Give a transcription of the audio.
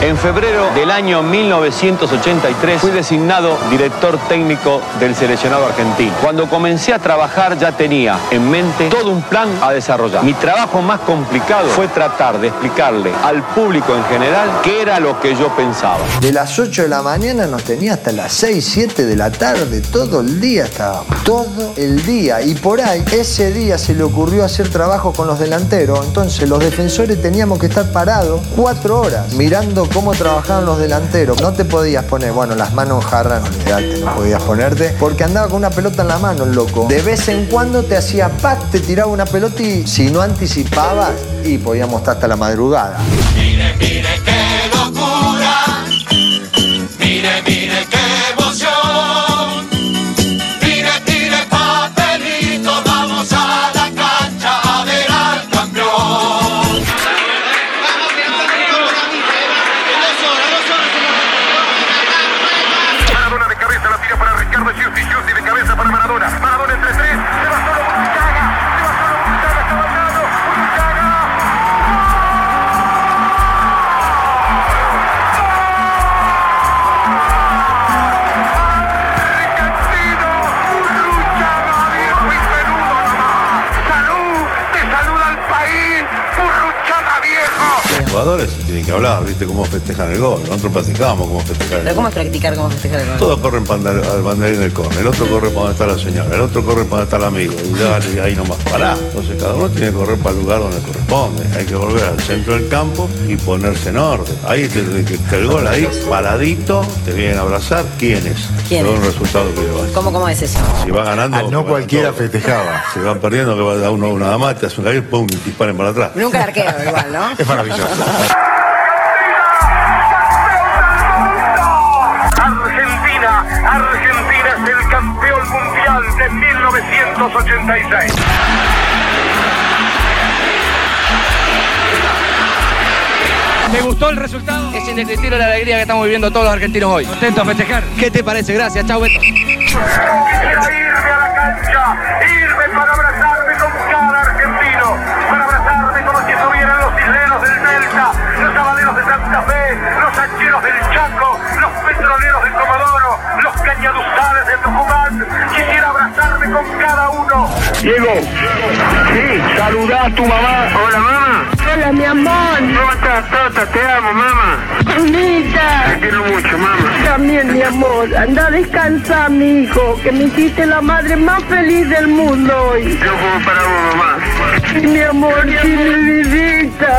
En febrero del año 1983 fui designado director técnico del seleccionado argentino. Cuando comencé a trabajar ya tenía en mente todo un plan a desarrollar. Mi trabajo más complicado fue tratar de explicarle al público en general qué era lo que yo pensaba. De las 8 de la mañana nos tenía hasta las 6, 7 de la tarde, todo el día estábamos, todo el día. Y por ahí, ese día se le ocurrió hacer trabajo con los delanteros, entonces los defensores teníamos que estar parados cuatro horas mirando cómo trabajaban los delanteros. No te podías poner, bueno, las manos jarras, olvidate, no podías ponerte, porque andaba con una pelota en la mano, el loco. De vez en cuando te hacía pack, te tiraba una pelota y si no anticipabas, y podíamos estar hasta la madrugada. Mire, mire qué locura. Jugadores tienen que hablar, ¿viste? Cómo festejan el gol. Nosotros practicamos cómo festejar el Pero gol. ¿cómo es practicar cómo festejar el gol? Todos corren para andar- al banderín del corner, el otro corre para donde está la señora, el otro corre para donde está el amigo, y dale, ahí nomás pará. Entonces cada uno tiene que correr para el lugar donde corresponde. Hay que volver al centro del campo y ponerse en orden. Ahí te, el gol ahí, paradito, te vienen a abrazar. ¿Quiénes? ¿Quiénes? Según el resultado que. ¿Cómo, cómo es eso? Si va ganando. Ah, no cualquiera festejaba. Si van perdiendo, que va a dar uno nada más, te hacen caer, pum, y disparen para atrás. Nunca arquero igual, ¿no? Es maravilloso. Argentina, Argentina es el campeón mundial de 1986. ¿Te gustó el resultado? Es indescriptible la alegría que estamos viviendo todos los argentinos hoy. Contento a festejar. ¿Qué te parece? Gracias, chau Beto. Con cada uno. Diego, sí, saluda a tu mamá. Hola, mamá. Hola, mi amor. ¿Cómo estás, Tota? Te amo, mamá. Mamita. Te quiero mucho, mamá. También, mi amor. Anda a descansar, mi hijo, que me hiciste la madre más feliz del mundo hoy. Yo juego para vos, mamá. Sí, mi amor, sí, mi vidita.